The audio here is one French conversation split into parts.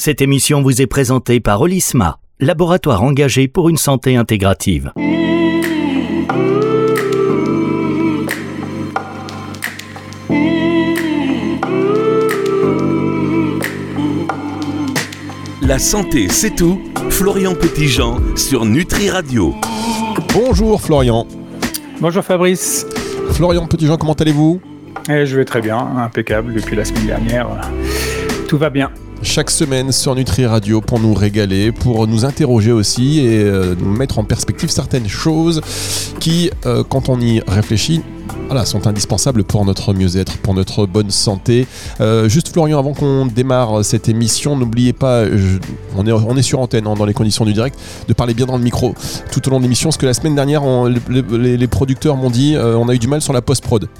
Cette émission vous est présentée par Olisma, laboratoire engagé pour une santé intégrative. La santé, c'est tout. Florian Petitjean sur Nutri Radio. Bonjour Florian. Bonjour Fabrice. Florian Petitjean, comment allez-vous? Eh, Je vais très bien, impeccable depuis la semaine dernière. Tout va bien chaque semaine sur Nutri Radio pour nous régaler, pour nous interroger aussi et euh, nous mettre en perspective certaines choses qui, euh, quand on y réfléchit, voilà, sont indispensables pour notre mieux-être, pour notre bonne santé. Euh, juste Florian, avant qu'on démarre cette émission, n'oubliez pas, on, est, on est sur antenne hein, dans les conditions du direct, de parler bien dans le micro tout au long de l'émission, parce que la semaine dernière, les, producteurs m'ont dit, on a eu du mal sur la post-prod.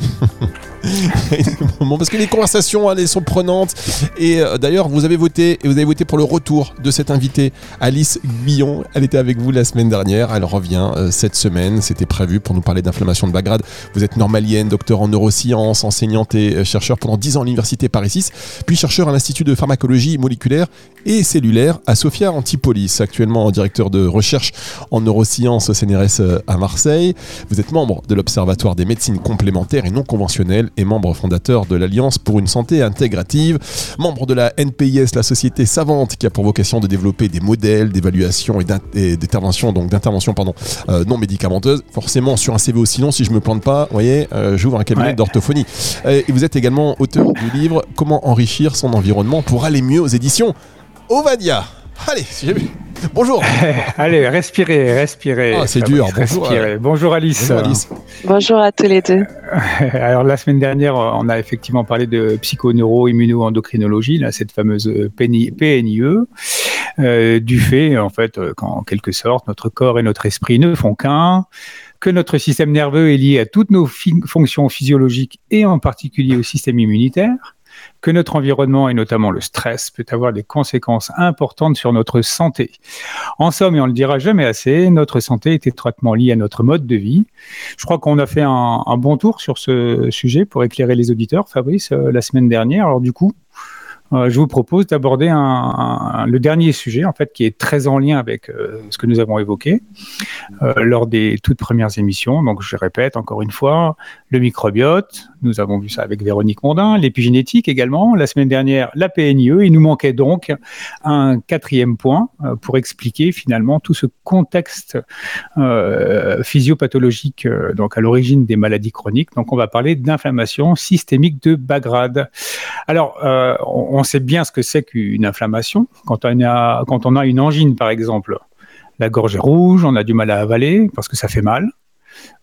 parce que les conversations elles sont prenantes et d'ailleurs vous avez voté et vous avez voté pour le retour de cette invitée Alice Guillon. Elle était avec vous la semaine dernière, elle revient euh, cette semaine. C'était prévu pour nous parler d'inflammation de bas grade. Vous êtes normalienne, docteur en neurosciences, enseignante et euh, chercheur pendant 10 ans à l'université Paris 6, puis chercheur à l'Institut de pharmacologie moléculaire et cellulaire à Sophia Antipolis, actuellement directeur de recherche en neurosciences au CNRS euh, à Marseille. Vous êtes membre de l'Observatoire des médecines complémentaires et non conventionnelles et membre fondateur de l'Alliance pour une santé intégrative, membre de la NPIS, la société savante qui a pour vocation de développer des modèles d'évaluation et d'intervention, donc d'intervention pardon, euh, non médicamenteuse. Forcément, sur un CV aussi long, si je me plante pas, vous euh, j'ouvre un cabinet d'orthophonie. Et vous êtes également auteur du livre Comment enrichir son environnement pour aller mieux aux éditions Ovadia. Allez, j'ai vu. Bonjour. Allez, respirez, respirez. Ah, c'est dur. Bonjour. Bonjour Alice. Bonjour Alice. Bonjour à tous les deux. Alors la semaine dernière, on a effectivement parlé de psychoneuro-immuno-endocrinologie, cette fameuse PNIE, euh, du fait en fait qu'en quelque sorte notre corps et notre esprit ne font qu'un que notre système nerveux est lié à toutes nos fonctions physiologiques et en particulier au système immunitaire, que notre environnement et notamment le stress peut avoir des conséquences importantes sur notre santé. En somme, et on le dira jamais assez, notre santé est étroitement liée à notre mode de vie. Je crois qu'on a fait un, un, bon tour sur ce sujet pour éclairer les auditeurs, Fabrice, euh, la semaine dernière. Alors du coup, euh, je vous propose d'aborder le dernier sujet, en fait, qui est très en lien avec euh, ce que nous avons évoqué euh, lors des toutes premières émissions. Donc, je répète encore une fois, le microbiote, nous avons vu ça avec Véronique Mondin, l'épigénétique également, la semaine dernière, la PNIE. Il nous manquait donc un quatrième point pour expliquer finalement tout ce contexte physiopathologique donc à l'origine des maladies chroniques. Donc, on va parler d'inflammation systémique de bas grade. Alors, on on sait bien ce que c'est qu'une inflammation. Quand on, a, quand on a une angine, par exemple, la gorge est rouge, on a du mal à avaler parce que ça fait mal.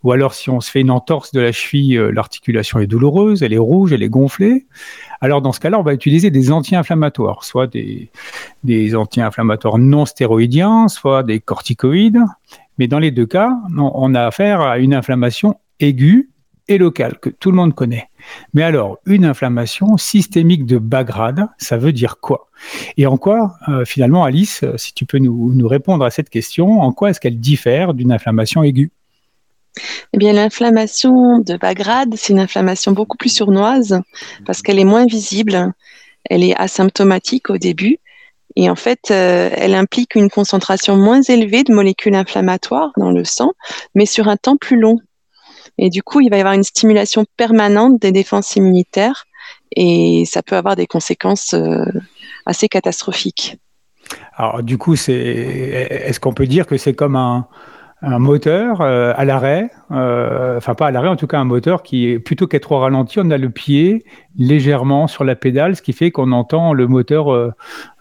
Ou alors, si on se fait une entorse de la cheville, euh, l'articulation est douloureuse, elle est rouge, elle est gonflée. Alors, dans ce cas-là, on va utiliser des anti-inflammatoires, soit des, des anti-inflammatoires non stéroïdiens, soit des corticoïdes. Mais dans les deux cas, on a affaire à une inflammation aiguë et locale que tout le monde connaît. Mais alors, une inflammation systémique de bas grade, ça veut dire quoi? Et en quoi, euh, finalement, Alice, euh, si tu peux nous, répondre à cette question, en quoi est-ce qu'elle diffère d'une inflammation aiguë? Eh bien, l'inflammation de bas grade, c'est une inflammation beaucoup plus sournoise parce qu'elle est moins visible, elle est asymptomatique au début et en fait, euh, elle implique une concentration moins élevée de molécules inflammatoires dans le sang, mais sur un temps plus long. Et du coup, il va y avoir une stimulation permanente des défenses immunitaires et ça peut avoir des conséquences euh, assez catastrophiques. Alors, du coup, c'est, est-ce qu'on peut dire que c'est comme un, un moteur euh, à l'arrêt, euh, enfin pas à l'arrêt, en tout cas un moteur qui est plutôt qu'être au ralenti, on a le pied légèrement sur la pédale, ce qui fait qu'on entend le moteur euh,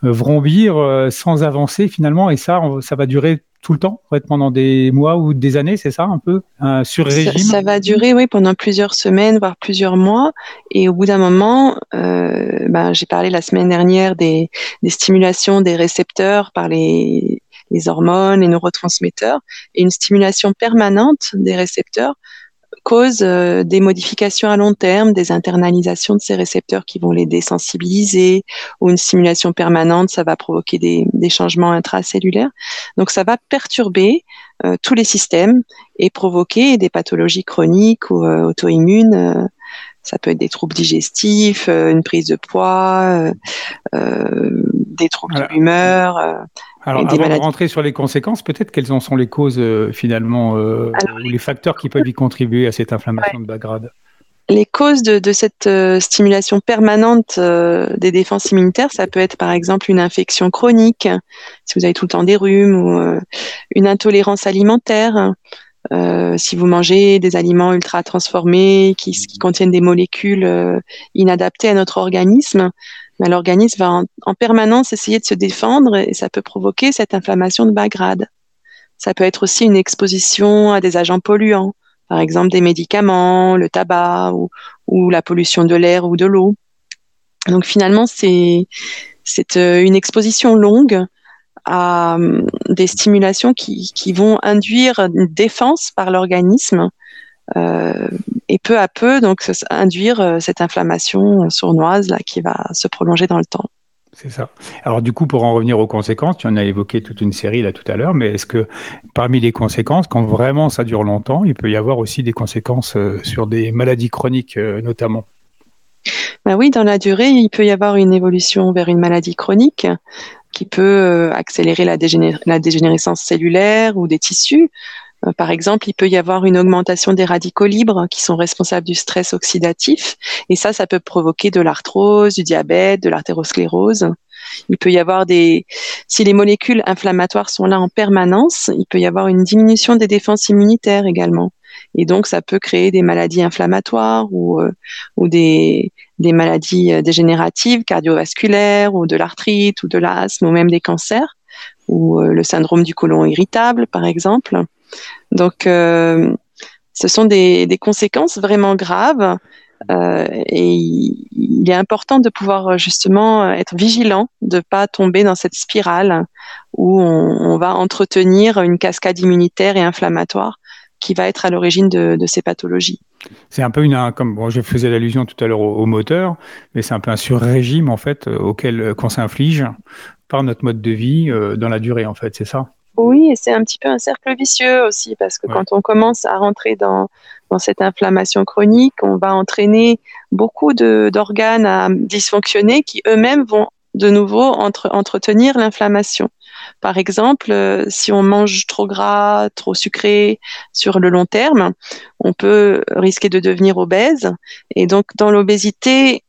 vrombir sans avancer finalement, et ça, ça va durer tout le temps, en pendant des mois ou des années, c'est ça un peu sur régime? ça, va durer, oui, pendant plusieurs semaines, voire plusieurs mois, et au bout d'un moment, ben, j'ai parlé la semaine dernière des, des stimulations des récepteurs par les les hormones, les neurotransmetteurs, et une stimulation permanente des récepteurs cause euh, des modifications à long terme, des internalisations de ces récepteurs qui vont les désensibiliser, ou une stimulation permanente, ça va provoquer des, changements intracellulaires. Donc ça va perturber euh, tous les systèmes et provoquer des pathologies chroniques ou euh, auto-immunes Ça peut être des troubles digestifs, une prise de poids, des troubles de l'humeur. Alors, avant de rentrer sur les conséquences, peut-être quelles en sont les causes finalement, ou les facteurs qui peuvent y contribuer à cette inflammation de bas grade? Les causes de, cette euh, stimulation permanente euh, des défenses immunitaires, ça peut être par exemple une infection chronique, si vous avez tout le temps des rhumes, ou euh, une intolérance alimentaire, si vous mangez des aliments ultra transformés qui, contiennent des molécules inadaptées à notre organisme. Ben, l'organisme va en, en, permanence essayer de se défendre et ça peut provoquer cette inflammation de bas grade. Ça peut être aussi une exposition à des agents polluants par exemple des médicaments, le tabac ou, la pollution de l'air ou de l'eau. Donc finalement, c'est euh, une exposition longue à euh, des stimulations qui, vont induire une défense par l'organisme euh, et peu à peu donc induire cette inflammation sournoise là qui va se prolonger dans le temps. C'est ça. Alors du coup, pour en revenir aux conséquences, tu en as évoqué toute une série là tout à l'heure, mais est-ce que parmi les conséquences, quand vraiment ça dure longtemps, il peut y avoir aussi des conséquences euh, sur des maladies chroniques euh, notamment? Ben oui, dans la durée, il peut y avoir une évolution vers une maladie chronique qui peut euh, accélérer la, la dégénérescence cellulaire ou des tissus. Par exemple, il peut y avoir une augmentation des radicaux libres qui sont responsables du stress oxydatif. Et ça, ça peut provoquer de l'arthrose, du diabète, de l'artérosclérose. Il peut y avoir des, si les molécules inflammatoires sont là en permanence, il peut y avoir une diminution des défenses immunitaires également. Et donc, ça peut créer des maladies inflammatoires ou, euh, des, maladies euh, dégénératives, cardiovasculaires ou de l'arthrite ou de l'asthme ou même des cancers ou euh, le syndrome du côlon irritable, par exemple. Donc, ce sont des, conséquences vraiment graves et il, est important de pouvoir justement être vigilant, de pas tomber dans cette spirale où on, va entretenir une cascade immunitaire et inflammatoire qui va être à l'origine de, ces pathologies. C'est un peu une, comme bon, je faisais l'allusion tout à l'heure au, moteur, mais c'est un peu un sur-régime en fait auquel qu'on s'inflige par notre mode de vie dans la durée en fait, c'est ça? Oui, et c'est un petit peu un cercle vicieux aussi, parce que quand on commence à rentrer dans, dans cette inflammation chronique, on va entraîner beaucoup d'organes à dysfonctionner qui eux-mêmes vont de nouveau entre, entretenir l'inflammation. Par exemple, euh, si on mange trop gras, trop sucré sur le long terme, on peut risquer de devenir obèse. Et donc, dans l'obésité,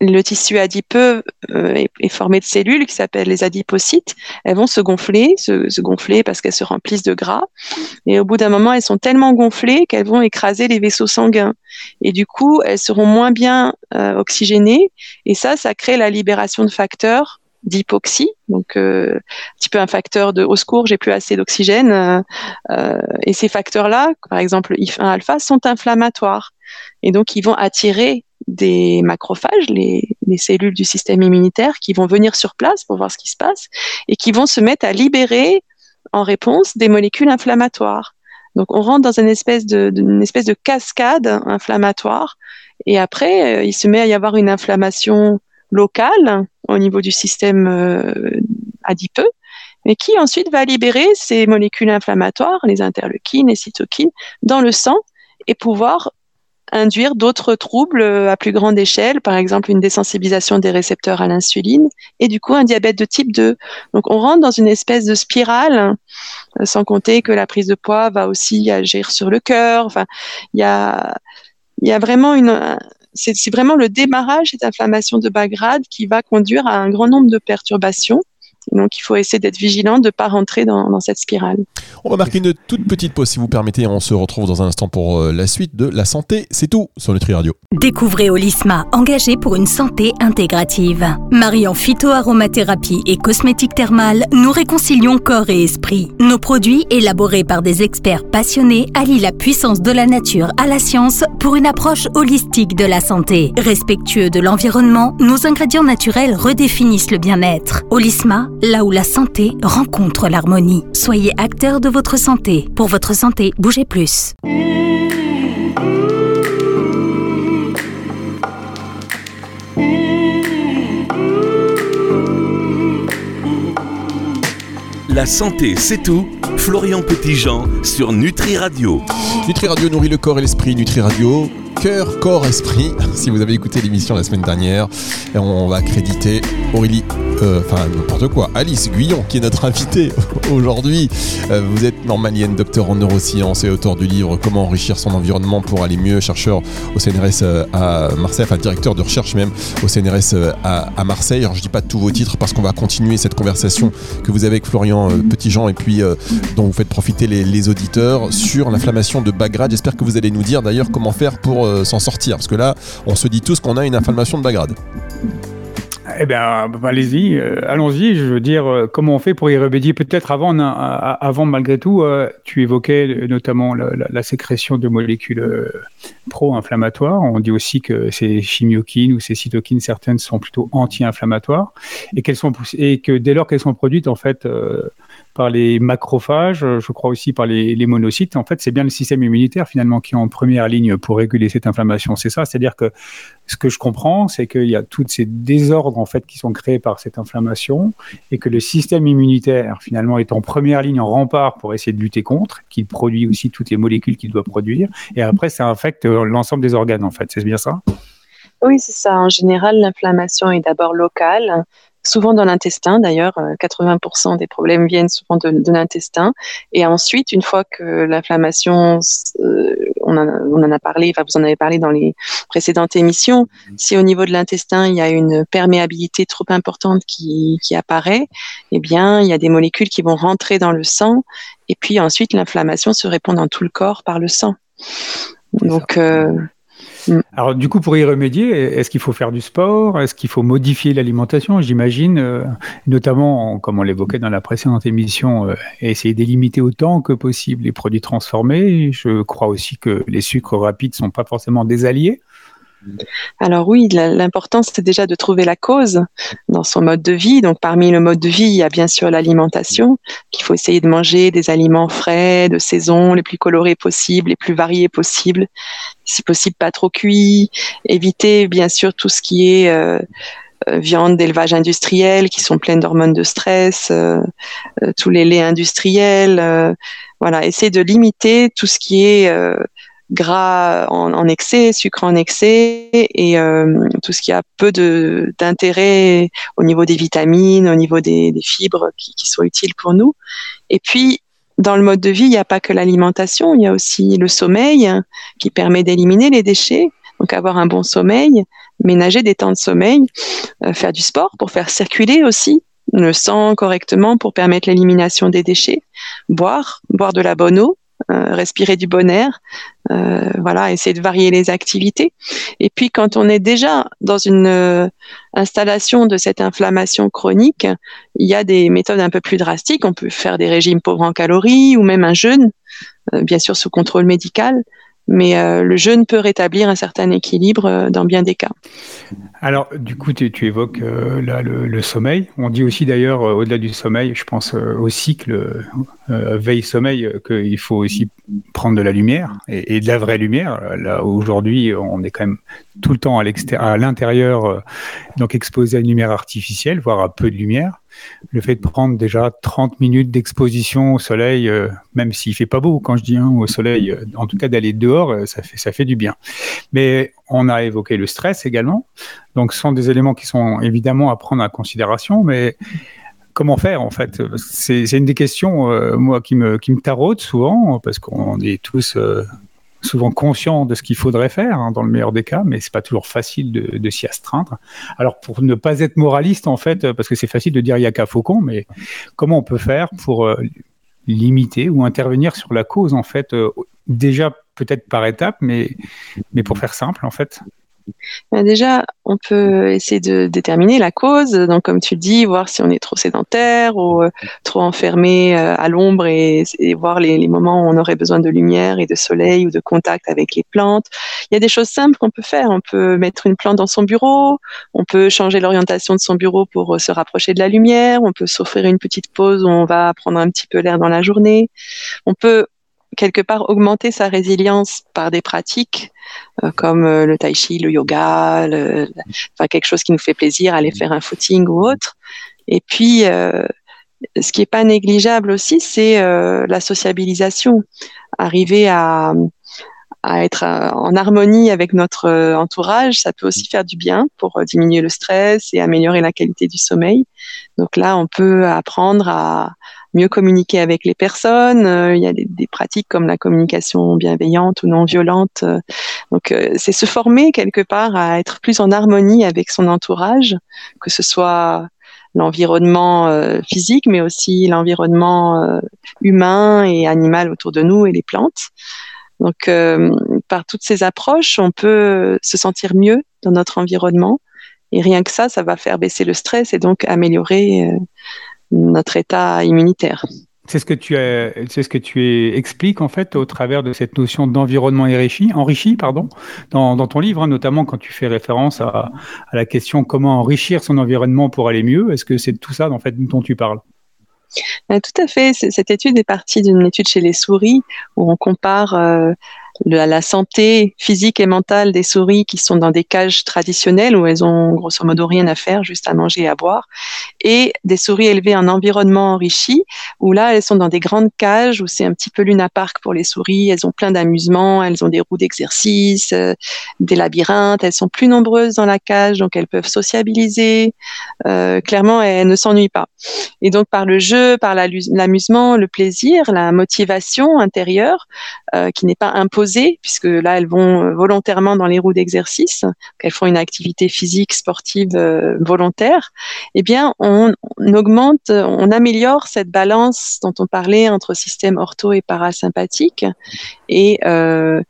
le tissu adipeux euh, est, formé de cellules qui s'appellent les adipocytes. Elles vont se gonfler, se, gonfler parce qu'elles se remplissent de gras. Et au bout d'un moment, elles sont tellement gonflées qu'elles vont écraser les vaisseaux sanguins. Et du coup, elles seront moins bien euh, oxygénées. Et ça, ça crée la libération de facteurs d'hypoxie, donc euh, un petit peu un facteur de au secours, j'ai plus assez d'oxygène. et ces facteurs-là, par exemple IF1 alpha, sont inflammatoires. Et donc, ils vont attirer des macrophages, les, cellules du système immunitaire, qui vont venir sur place pour voir ce qui se passe et qui vont se mettre à libérer en réponse des molécules inflammatoires. Donc on rentre dans une espèce de, cascade inflammatoire et après euh, il se met à y avoir une inflammation locale au niveau du système euh, adipeux mais qui ensuite va libérer ces molécules inflammatoires, les interleukines, les cytokines, dans le sang et pouvoir induire d'autres troubles euh, à plus grande échelle, par exemple une désensibilisation des récepteurs à l'insuline et du coup un diabète de type 2. Donc on rentre dans une espèce de spirale, euh, sans compter que la prise de poids va aussi agir sur le cœur. Enfin, il y a, y a vraiment une c'est vraiment le démarrage cette inflammation de bas grade qui va conduire à un grand nombre de perturbations donc il faut essayer d'être vigilant, de ne pas rentrer dans, cette spirale. On va marquer une toute petite pause si vous permettez. On se retrouve dans un instant pour euh, la suite de La Santé, c'est tout sur Nutri Radio. Découvrez Olisma, engagé pour une santé intégrative. Mariant phytoaromathérapie et cosmétique thermale, nous réconcilions corps et esprit. Nos produits, élaborés par des experts passionnés, allient la puissance de la nature à la science pour une approche holistique de la santé. Respectueux de l'environnement, nos ingrédients naturels redéfinissent le bien-être. Olisma, là où la santé rencontre l'harmonie. Soyez acteur de votre santé. Pour votre santé, bougez plus. La santé, c'est tout. Florian Petitjean sur Nutri Radio. Nutri Radio nourrit le corps et l'esprit. Nutri Radio cœur, corps, esprit. Si vous avez écouté l'émission la semaine dernière, on va créditer Aurélie, euh, enfin n'importe quoi, Alice Guyon, qui est notre invitée aujourd'hui. Euh, vous êtes normalienne, docteur en neurosciences et auteur du livre Comment enrichir son environnement pour aller mieux, chercheur au CNRS euh, à Marseille, enfin directeur de recherche même au CNRS à, Marseille. Alors je dis pas tous vos titres parce qu'on va continuer cette conversation que vous avez avec Florian Petitjean et puis dont vous faites profiter les, les auditeurs sur l'inflammation de Bagrade. J'espère que vous allez nous dire d'ailleurs comment faire pour s'en sortir parce que là on se dit tous qu'on a une inflammation de Bagrade. Eh bien, allez-y, euh, allons-y. Je veux dire, euh, comment on fait pour y remédier Peut-être avant, avant, malgré tout, euh, tu évoquais notamment la, sécrétion de molécules pro-inflammatoires. On dit aussi que ces chimiokines ou ces cytokines, certaines sont plutôt anti-inflammatoires et, sont, et que dès lors qu'elles sont produites, en fait, par les macrophages, je crois aussi par les, monocytes. En fait, c'est bien le système immunitaire finalement qui est en première ligne pour réguler cette inflammation. C'est ça, c'est-à-dire que ce que je comprends, c'est qu'il y a tous ces désordres en fait qui sont créés par cette inflammation et que le système immunitaire finalement est en première ligne en rempart pour essayer de lutter contre, qu'il produit aussi toutes les molécules qu'il doit produire et après ça infecte l'ensemble des organes en fait. C'est bien ça? Oui, c'est ça. En général, l'inflammation est d'abord locale, souvent dans l'intestin d'ailleurs. 80% euh, des problèmes viennent souvent de, l'intestin. Et ensuite, une fois que l'inflammation, euh, on, en a parlé, enfin vous en avez parlé dans les précédentes émissions, si au niveau de l'intestin, il y a une perméabilité trop importante qui, apparaît, eh bien, il y a des molécules qui vont rentrer dans le sang. Et puis ensuite, l'inflammation se répand dans tout le corps par le sang. Donc, Mm. Alors du coup, pour y remédier, est-ce qu'il faut faire du sport? Est-ce qu'il faut modifier l'alimentation? J'imagine, euh, notamment, comme on l'évoquait dans la précédente émission, euh, essayer d'élimiter autant que possible les produits transformés. Je crois aussi que les sucres rapides sont pas forcément des alliés. Alors oui, l'important c'est déjà de trouver la cause dans son mode de vie. Donc parmi le mode de vie, il y a bien sûr l'alimentation, qu'il faut essayer de manger des aliments frais, de saison, les plus colorés possibles, les plus variés possibles. Si possible, pas trop cuits. Éviter bien sûr tout ce qui est euh, euh, viande d'élevage industriel qui sont pleines d'hormones de stress, euh, tous les laits industriels. voilà, essayer de limiter tout ce qui est gras en, excès, sucre en excès et euh, tout ce qui a peu d'intérêt au niveau des vitamines, au niveau des, fibres qui, qui, sont utiles pour nous. Et puis, dans le mode de vie, il n'y a pas que l'alimentation, il y a aussi le sommeil qui permet d'éliminer les déchets. Donc avoir un bon sommeil, ménager des temps de sommeil, euh, faire du sport pour faire circuler aussi le sang correctement pour permettre l'élimination des déchets, boire, boire de la bonne eau, respirer du bon air, euh, voilà, essayer de varier les activités. Et puis quand on est déjà dans une euh, installation de cette inflammation chronique, il y a des méthodes un peu plus drastiques. On peut faire des régimes pauvres en calories ou même un jeûne, bien sûr sous contrôle médical mais euh, le jeûne peut rétablir un certain équilibre euh, dans bien des cas. Alors, du coup, tu, évoques euh, là le, sommeil. On dit aussi d'ailleurs, au-delà du sommeil, je pense au cycle veille-sommeil, qu'il faut aussi prendre de la lumière et, de la vraie lumière. Là, aujourd'hui, on est quand même tout le temps à l'intérieur, donc exposé à une lumière artificielle, voire à peu de lumière le fait de prendre déjà 30 minutes d'exposition au soleil, euh, même s'il fait pas beau, quand je dis hein, au soleil, euh, en tout cas d'aller dehors, euh, ça fait, ça fait du bien. Mais on a évoqué le stress également. Donc, ce sont des éléments qui sont évidemment à prendre en considération, mais comment faire en fait? C'est une des questions, moi, qui me, qui me souvent, parce qu'on est tous souvent conscient de ce qu'il faudrait faire hein, dans le meilleur des cas, mais c'est pas toujours facile de, s'y astreindre. Alors pour ne pas être moraliste en fait, parce que c'est facile de dire il y a qu'à faucon, mais comment on peut faire pour euh, limiter ou intervenir sur la cause en fait, euh, déjà peut-être par étapes, mais mais pour faire simple en fait? Ben déjà, on peut essayer de déterminer la cause. Donc, comme tu dis, voir si on est trop sédentaire ou euh, trop enfermé euh, à l'ombre et, voir les, moments où on aurait besoin de lumière et de soleil ou de contact avec les plantes. Il y a des choses simples qu'on peut faire. On peut mettre une plante dans son bureau. On peut changer l'orientation de son bureau pour euh, se rapprocher de la lumière. On peut s'offrir une petite pause où on va prendre un petit peu l'air dans la journée. On peut quelque part augmenter sa résilience par des pratiques euh, comme euh, le tai chi, le yoga, enfin, quelque chose qui nous fait plaisir, aller faire un footing ou autre. Et puis, euh, ce qui n'est pas négligeable aussi, c'est la sociabilisation. Arriver à, à être en harmonie avec notre entourage, ça peut aussi faire du bien pour diminuer le stress et améliorer la qualité du sommeil. Donc là, on peut apprendre à mieux communiquer avec les personnes. il y a des, des, pratiques comme la communication bienveillante ou non violente. Donc c'est se former quelque part à être plus en harmonie avec son entourage, que ce soit l'environnement euh, physique, mais aussi l'environnement euh, humain et animal autour de nous et les plantes. Donc, euh, par toutes ces approches, on peut se sentir mieux dans notre environnement. Et rien que ça, ça va faire baisser le stress et donc améliorer notre état immunitaire. C'est ce que tu c'est ce que tu expliques en fait au travers de cette notion d'environnement enrichi, enrichi pardon, dans, ton livre, hein, notamment quand tu fais référence à, la question comment enrichir son environnement pour aller mieux. Est-ce que c'est tout ça en fait dont tu parles? Tout à fait. Cette étude est partie d'une étude chez les souris où on compare euh, la santé physique et mentale des souris qui sont dans des cages traditionnelles où elles ont grosso modo rien à faire, juste à manger et à boire, et des souris élevées en environnement enrichi où là elles sont dans des grandes cages où c'est un petit peu Luna Park pour les souris, elles ont plein d'amusements, elles ont des roues d'exercice, euh, des labyrinthes, elles sont plus nombreuses dans la cage donc elles peuvent sociabiliser, euh, clairement elles ne s'ennuient pas. Et donc par le jeu, par l'amusement, le plaisir, la motivation intérieure euh, qui n'est pas imposée puisque là, elles vont euh, volontairement dans les roues d'exercice, qu'elles font une activité physique, sportive euh, volontaire, eh bien, on, augmente, on améliore cette balance dont on parlait entre système ortho et parasympathique. Et, euh,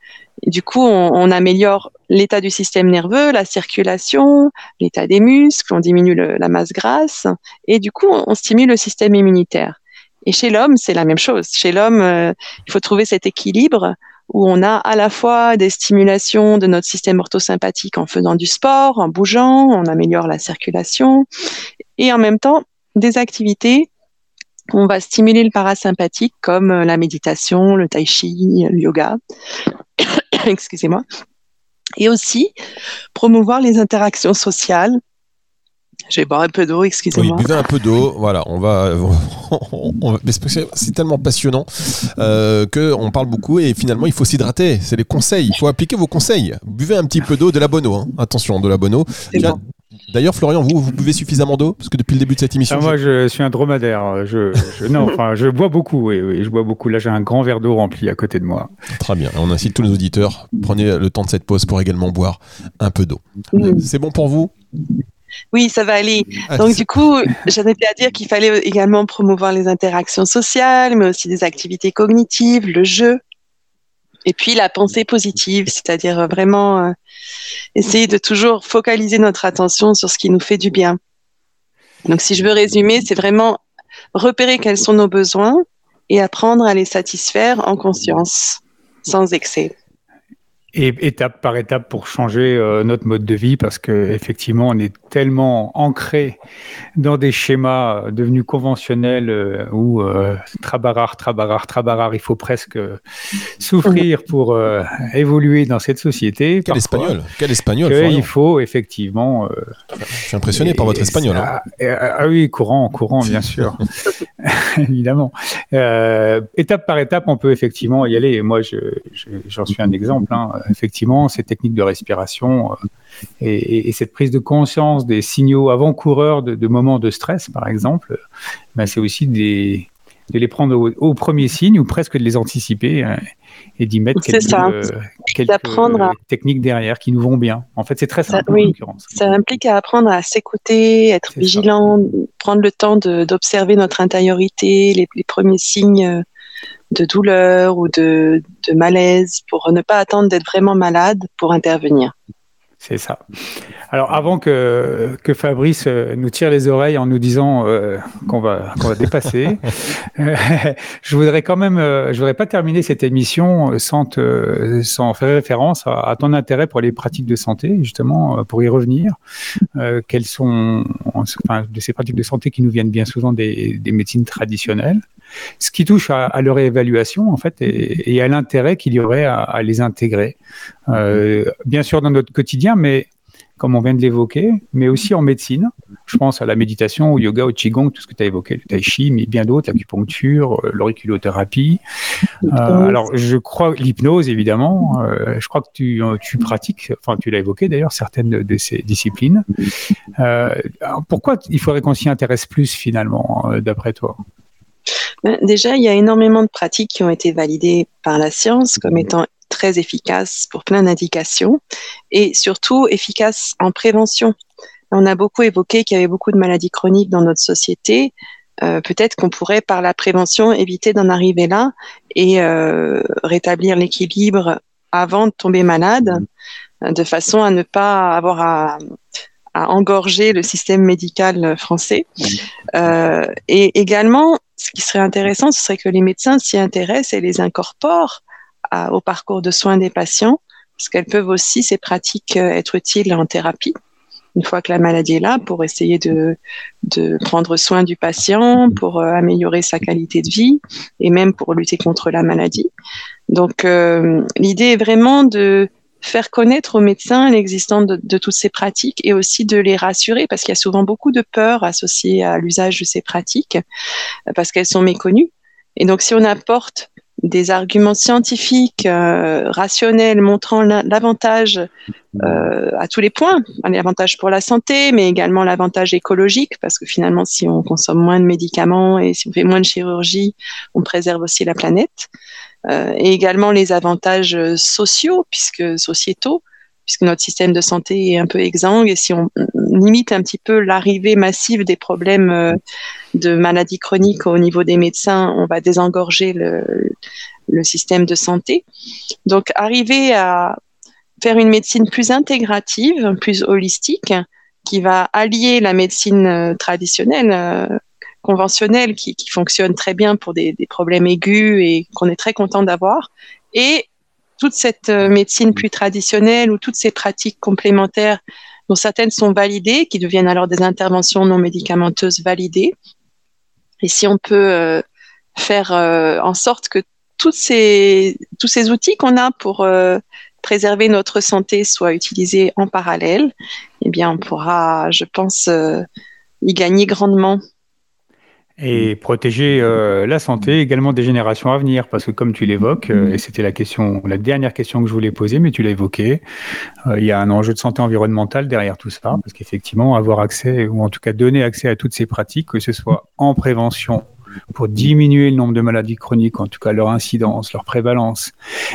du coup, on, améliore l'état du système nerveux, la circulation, l'état des muscles, on diminue la masse grasse, et du coup, on, stimule le système immunitaire. Et chez l'homme, c'est la même chose. Chez l'homme, il faut trouver cet équilibre où on a à la fois des stimulations de notre système orthosympathique en faisant du sport, en bougeant, on améliore la circulation, et en même temps des activités où on va stimuler le parasympathique comme la méditation, le tai chi, le yoga. Excusez-moi. Et aussi promouvoir les interactions sociales je vais boire un peu d'eau, excusez-moi. Oui, buvez un peu d'eau. Voilà, on va. c'est tellement passionnant euh, qu'on parle beaucoup et finalement, il faut s'hydrater. C'est les conseils. Il faut appliquer vos conseils. Buvez un petit peu d'eau, de la bonne eau. Hein. Attention, de la bonne eau. D'ailleurs, Florian, vous, vous buvez suffisamment d'eau? Parce que depuis le début de cette émission. Ah, moi, je suis un dromadaire. Je, non, enfin, je bois beaucoup, oui, oui, je bois beaucoup. Là, j'ai un grand verre d'eau rempli à côté de moi. Très bien. On incite tous les auditeurs. Prenez le temps de cette pause pour également boire un peu d'eau. C'est bon pour vous? Oui, ça va aller. Ah, Donc du coup, j'en étais à dire qu'il fallait également promouvoir les interactions sociales, mais aussi des activités cognitives, le jeu, et puis la pensée positive, c'est-à-dire vraiment euh, essayer de toujours focaliser notre attention sur ce qui nous fait du bien. Donc si je veux résumer, c'est vraiment repérer quels sont nos besoins et apprendre à les satisfaire en conscience, sans excès et étape par étape pour changer euh, notre mode de vie parce que effectivement on est tellement ancré dans des schémas euh, devenus conventionnels euh, où euh, trabarar trabarar trabarar il faut presque souffrir pour évoluer dans cette société. Quel espagnol quel espagnol il faut effectivement je suis impressionné par votre espagnol hein. ah, oui courant courant bien sûr. Évidemment étape par étape on peut effectivement y aller. Moi j'en suis un exemple hein. Effectivement, ces techniques de respiration euh, et, cette prise de conscience des signaux avant-coureurs de, moments de stress, par exemple, ben c'est aussi de les prendre au, premier signe ou presque de les anticiper hein, et d'y mettre quelques, ça. techniques derrière qui nous vont bien. En fait, c'est très simple. Ça, implique à apprendre à s'écouter, être vigilant, prendre le temps d'observer notre intériorité, les, premiers signes de douleur ou de, malaise pour ne pas attendre d'être vraiment malade pour intervenir. C'est ça. Alors avant que, que Fabrice euh, nous tire les oreilles en nous disant euh, qu'on va, qu'on va dépasser, euh, je voudrais quand même, je voudrais pas terminer cette émission sans, sans faire référence à, ton intérêt pour les pratiques de santé, justement, pour y revenir. quelles sont enfin, de ces pratiques de santé qui nous viennent bien souvent des, des médecines traditionnelles ce qui touche à, leur évaluation en fait et, à l'intérêt qu'il y aurait à, les intégrer. Euh, bien sûr dans notre quotidien, mais comme on vient de l'évoquer, mais aussi en médecine. Je pense à la méditation, au yoga, au qigong, tout ce que tu as évoqué, le tai chi, mais bien d'autres, l'acupuncture, euh, l'auriculothérapie. Euh, alors, je crois l'hypnose, évidemment. Euh, je crois que tu, tu pratiques, enfin, tu l'as évoqué d'ailleurs, certaines de ces disciplines. pourquoi il faudrait qu'on s'y intéresse plus finalement, d'après toi? Déjà, il y a énormément de pratiques qui ont été validées par la science comme étant très efficace pour plein d'indications et surtout efficace en prévention. On a beaucoup évoqué qu'il y avait beaucoup de maladies chroniques dans notre société. Euh, peut-être qu'on pourrait, par la prévention, éviter d'en arriver là et euh, rétablir l'équilibre avant de tomber malade, de façon à ne pas avoir à, engorger le système médical français. Euh, et également, ce qui serait intéressant, ce serait que les médecins s'y intéressent et les incorporent au parcours de soins des patients, parce qu'elles peuvent aussi, ces pratiques, euh, être utiles en thérapie une fois que la maladie est là, pour essayer de, de prendre soin du patient, pour euh, améliorer sa qualité de vie et même pour lutter contre la maladie. Donc, euh, l'idée est vraiment de faire connaître aux médecins l'existence de, de, toutes ces pratiques et aussi de les rassurer parce qu'il y a souvent beaucoup de peur associée à l'usage de ces pratiques parce qu'elles sont méconnues. Et donc, si on apporte des arguments scientifiques, euh, rationnels, montrant l'avantage euh, à tous les points, l'avantage pour la santé, mais également l'avantage écologique, parce que finalement, si on consomme moins de médicaments et si on fait moins de chirurgie, on préserve aussi la planète. Euh, et également les avantages sociaux, puisque sociétaux, puisque notre système de santé est un peu exsangue et si on limite un petit peu l'arrivée massive des problèmes euh, de maladies chroniques au niveau des médecins, on va désengorger le, le système de santé. Donc arriver à faire une médecine plus intégrative, plus holistique, qui va allier la médecine euh, traditionnelle, euh, conventionnelle, qui, qui, fonctionne très bien pour des, problèmes aigus et qu'on est très content d'avoir, et toute cette euh, médecine plus traditionnelle ou toutes ces pratiques complémentaires dont certaines sont validées, qui deviennent alors des interventions non médicamenteuses validées. Et si on peut euh, faire euh, en sorte que tous ces, tous ces outils qu'on a pour préserver notre santé soient utilisés en parallèle, eh bien, on pourra, je pense, y gagner grandement et protéger euh, la santé également des générations à venir. Parce que comme tu l'évoques euh, et c'était la question la dernière question que je voulais poser mais tu l'as évoqué euh, il y a un enjeu de santé environnementale derrière tout ça. Parce qu'effectivement avoir accès ou en tout cas donner accès à toutes ces pratiques que ce soit en prévention pour diminuer le nombre de maladies chroniques, en tout cas leur incidence, leur prévalence,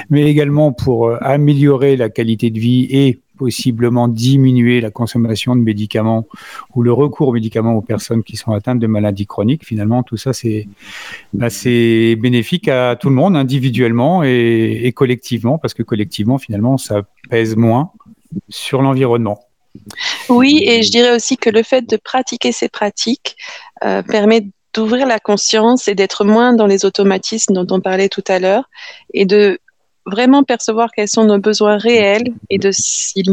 mais également pour améliorer la qualité de vie et possiblement diminuer la consommation de médicaments ou le recours aux médicaments aux personnes qui sont atteintes de maladies chroniques. Finalement, tout ça, c'est bah, bénéfique à tout le monde, individuellement et, collectivement, parce que collectivement, finalement, ça pèse moins sur l'environnement. Oui, et je dirais aussi que le fait de pratiquer ces pratiques euh, permet d'ouvrir la conscience et d'être moins dans les automatismes dont on parlait tout à l'heure et de vraiment percevoir quels sont nos besoins réels et de s'y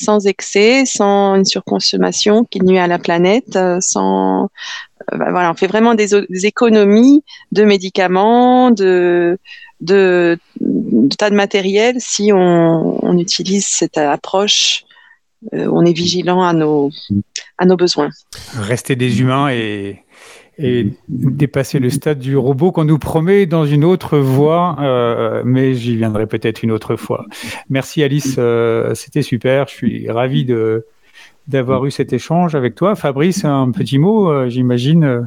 sans excès, sans une surconsommation qui nuit à la planète, euh, sans euh, bah, voilà, on fait vraiment des, économies de médicaments, de, tas de matériel si on, utilise cette approche. Euh, on est vigilant à nos besoins. Rester des humains et et dépasser le stade du robot qu'on nous promet dans une autre voie, euh, mais j'y viendrai peut-être une autre fois. Merci Alice, euh, c'était super, je suis ravi de, d'avoir eu cet échange avec toi. Fabrice, un petit mot, euh, j'imagine, euh,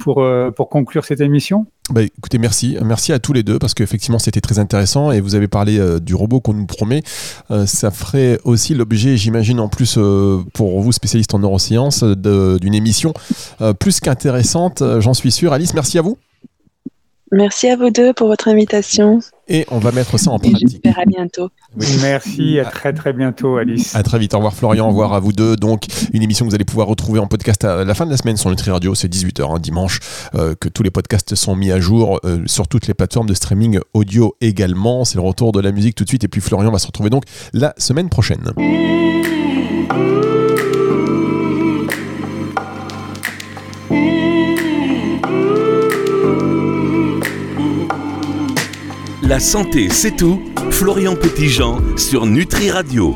pour, euh, pour conclure cette émission bah, écoutez, merci. Merci à tous les deux parce qu'effectivement, c'était très intéressant et vous avez parlé du robot qu'on nous promet. ça ferait aussi l'objet, j'imagine, en plus pour vous, spécialistes en neurosciences, d'une émission plus qu'intéressante, j'en suis sûr. Alice, merci à vous. Merci à vous deux pour votre invitation. Et on va mettre ça en pratique. J'espère à bientôt. Merci, à très très bientôt Alice. À très vite, au revoir Florian, au revoir à vous deux. Donc une émission que vous allez pouvoir retrouver en podcast à la fin de la semaine sur Nutri Radio, c'est 18h hein, dimanche, euh, que tous les podcasts sont mis à jour euh, sur toutes les plateformes de streaming audio également. C'est le retour de la musique tout de suite et puis Florian va se retrouver donc la semaine prochaine. La santé, c'est tout. Florian Petitjean sur Nutri Radio.